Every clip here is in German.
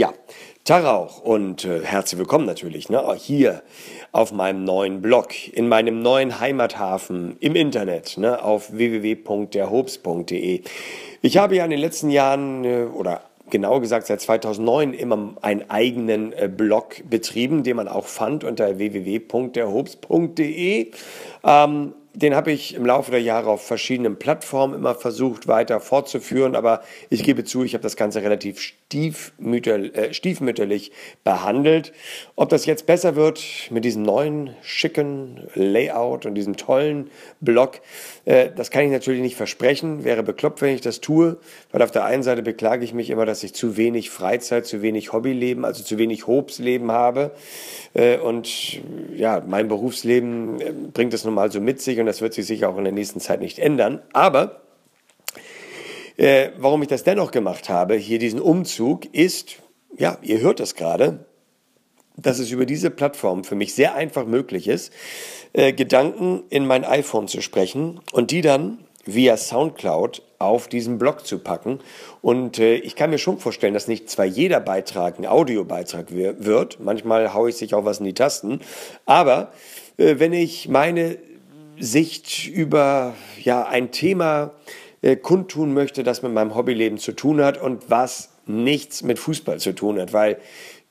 Ja, Tarauch und äh, herzlich willkommen natürlich ne, hier auf meinem neuen Blog, in meinem neuen Heimathafen im Internet ne, auf www.derhobs.de. Ich habe ja in den letzten Jahren äh, oder genau gesagt seit 2009 immer einen eigenen äh, Blog betrieben, den man auch fand unter www.derhobs.de. Ähm, den habe ich im Laufe der Jahre auf verschiedenen Plattformen immer versucht weiter fortzuführen, aber ich gebe zu, ich habe das Ganze relativ stiefmütter, äh, stiefmütterlich behandelt. Ob das jetzt besser wird mit diesem neuen schicken Layout und diesem tollen Blog, äh, das kann ich natürlich nicht versprechen. Wäre bekloppt, wenn ich das tue, weil auf der einen Seite beklage ich mich immer, dass ich zu wenig Freizeit, zu wenig Hobbyleben, also zu wenig Hobsleben habe. Äh, und ja, mein Berufsleben äh, bringt es nun mal so mit sich und das wird sich sicher auch in der nächsten Zeit nicht ändern. Aber äh, warum ich das dennoch gemacht habe, hier diesen Umzug, ist, ja, ihr hört es gerade, dass es über diese Plattform für mich sehr einfach möglich ist, äh, Gedanken in mein iPhone zu sprechen und die dann via Soundcloud auf diesen Blog zu packen. Und äh, ich kann mir schon vorstellen, dass nicht zwar jeder Beitrag ein Audiobeitrag wird, manchmal haue ich sich auch was in die Tasten, aber äh, wenn ich meine Sicht über ja, ein Thema äh, kundtun möchte, das mit meinem Hobbyleben zu tun hat und was nichts mit Fußball zu tun hat, weil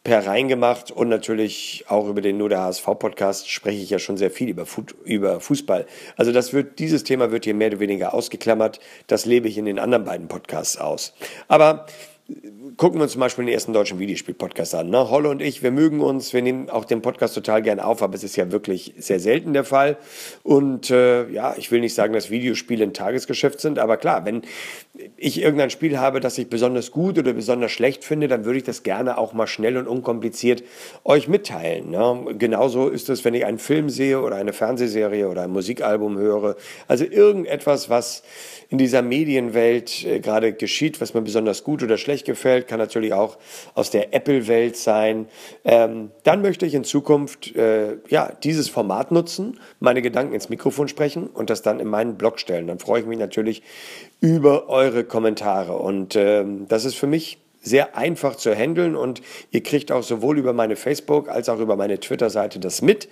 per reingemacht und natürlich auch über den Nur der HSV Podcast spreche ich ja schon sehr viel über, über Fußball. Also das wird, dieses Thema wird hier mehr oder weniger ausgeklammert. Das lebe ich in den anderen beiden Podcasts aus. Aber gucken wir uns zum Beispiel den ersten deutschen Videospiel-Podcast an. Ne? Holle und ich, wir mögen uns, wir nehmen auch den Podcast total gern auf, aber es ist ja wirklich sehr selten der Fall. Und äh, ja, ich will nicht sagen, dass Videospiele ein Tagesgeschäft sind, aber klar, wenn ich irgendein Spiel habe, das ich besonders gut oder besonders schlecht finde, dann würde ich das gerne auch mal schnell und unkompliziert euch mitteilen. Ne? Genauso ist es, wenn ich einen Film sehe oder eine Fernsehserie oder ein Musikalbum höre. Also irgendetwas, was in dieser Medienwelt äh, gerade geschieht, was mir besonders gut oder schlecht gefällt, kann natürlich auch aus der Apple-Welt sein. Ähm, dann möchte ich in Zukunft äh, ja, dieses Format nutzen, meine Gedanken ins Mikrofon sprechen und das dann in meinen Blog stellen. Dann freue ich mich natürlich über eure Kommentare. Und ähm, das ist für mich sehr einfach zu handeln und ihr kriegt auch sowohl über meine Facebook als auch über meine Twitter-Seite das mit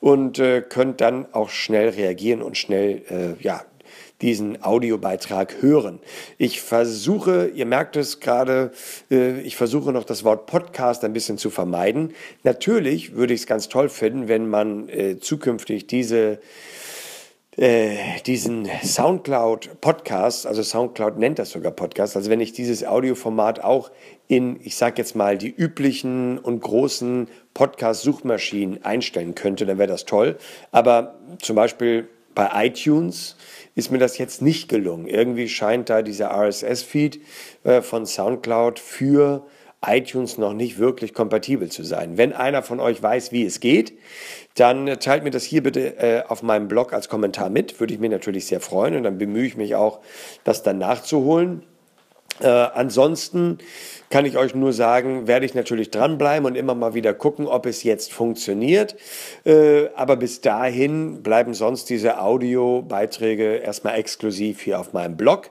und äh, könnt dann auch schnell reagieren und schnell äh, ja, diesen Audiobeitrag hören. Ich versuche, ihr merkt es gerade, äh, ich versuche noch das Wort Podcast ein bisschen zu vermeiden. Natürlich würde ich es ganz toll finden, wenn man äh, zukünftig diese äh, diesen Soundcloud-Podcast, also Soundcloud nennt das sogar Podcast, also wenn ich dieses Audioformat auch in, ich sage jetzt mal, die üblichen und großen Podcast-Suchmaschinen einstellen könnte, dann wäre das toll. Aber zum Beispiel bei iTunes ist mir das jetzt nicht gelungen. Irgendwie scheint da dieser RSS-Feed äh, von SoundCloud für iTunes noch nicht wirklich kompatibel zu sein. Wenn einer von euch weiß, wie es geht, dann teilt mir das hier bitte äh, auf meinem Blog als Kommentar mit. Würde ich mir natürlich sehr freuen und dann bemühe ich mich auch, das dann nachzuholen. Äh, ansonsten kann ich euch nur sagen, werde ich natürlich dranbleiben und immer mal wieder gucken, ob es jetzt funktioniert. Äh, aber bis dahin bleiben sonst diese Audiobeiträge erstmal exklusiv hier auf meinem Blog.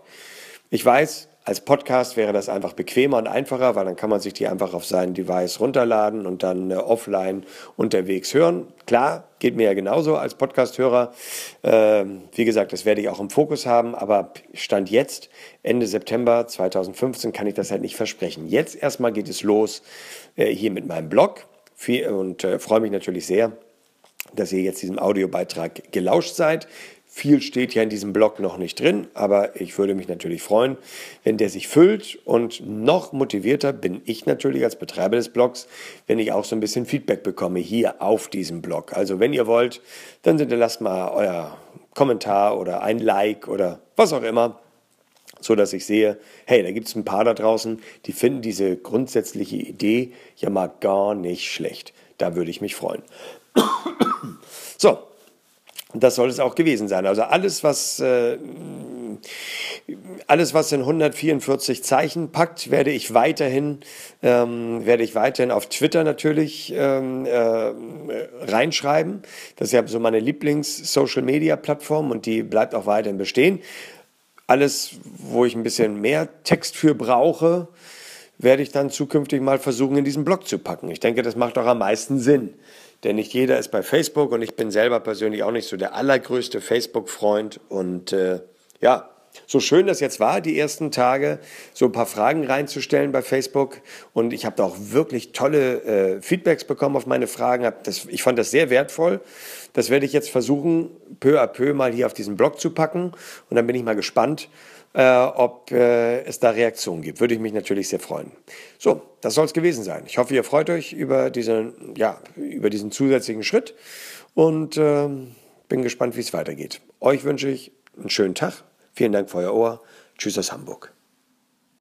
Ich weiß, als Podcast wäre das einfach bequemer und einfacher, weil dann kann man sich die einfach auf sein Device runterladen und dann äh, offline unterwegs hören. Klar, geht mir ja genauso als Podcasthörer. Ähm, wie gesagt, das werde ich auch im Fokus haben, aber Stand jetzt, Ende September 2015, kann ich das halt nicht versprechen. Jetzt erstmal geht es los äh, hier mit meinem Blog und äh, freue mich natürlich sehr, dass ihr jetzt diesem Audiobeitrag gelauscht seid. Viel steht ja in diesem Blog noch nicht drin, aber ich würde mich natürlich freuen, wenn der sich füllt und noch motivierter bin ich natürlich als Betreiber des Blogs, wenn ich auch so ein bisschen Feedback bekomme hier auf diesem Blog. Also wenn ihr wollt, dann hinterlasst mal euer Kommentar oder ein Like oder was auch immer, so dass ich sehe, hey, da gibt es ein paar da draußen, die finden diese grundsätzliche Idee ja mal gar nicht schlecht. Da würde ich mich freuen. So, das soll es auch gewesen sein. Also alles, was, äh, alles, was in 144 Zeichen packt, werde ich weiterhin, ähm, werde ich weiterhin auf Twitter natürlich ähm, äh, reinschreiben. Das ist ja so meine Lieblings-Social-Media-Plattform und die bleibt auch weiterhin bestehen. Alles, wo ich ein bisschen mehr Text für brauche, werde ich dann zukünftig mal versuchen, in diesen Blog zu packen. Ich denke, das macht auch am meisten Sinn. Denn nicht jeder ist bei Facebook und ich bin selber persönlich auch nicht so der allergrößte Facebook-Freund. Und äh, ja, so schön das jetzt war, die ersten Tage, so ein paar Fragen reinzustellen bei Facebook. Und ich habe da auch wirklich tolle äh, Feedbacks bekommen auf meine Fragen. Das, ich fand das sehr wertvoll. Das werde ich jetzt versuchen, peu à peu mal hier auf diesen Blog zu packen. Und dann bin ich mal gespannt, äh, ob äh, es da Reaktionen gibt. Würde ich mich natürlich sehr freuen. So, das soll es gewesen sein. Ich hoffe, ihr freut euch über diesen, ja, über diesen zusätzlichen Schritt und äh, bin gespannt, wie es weitergeht. Euch wünsche ich einen schönen Tag. Vielen Dank für euer Ohr. Tschüss aus Hamburg.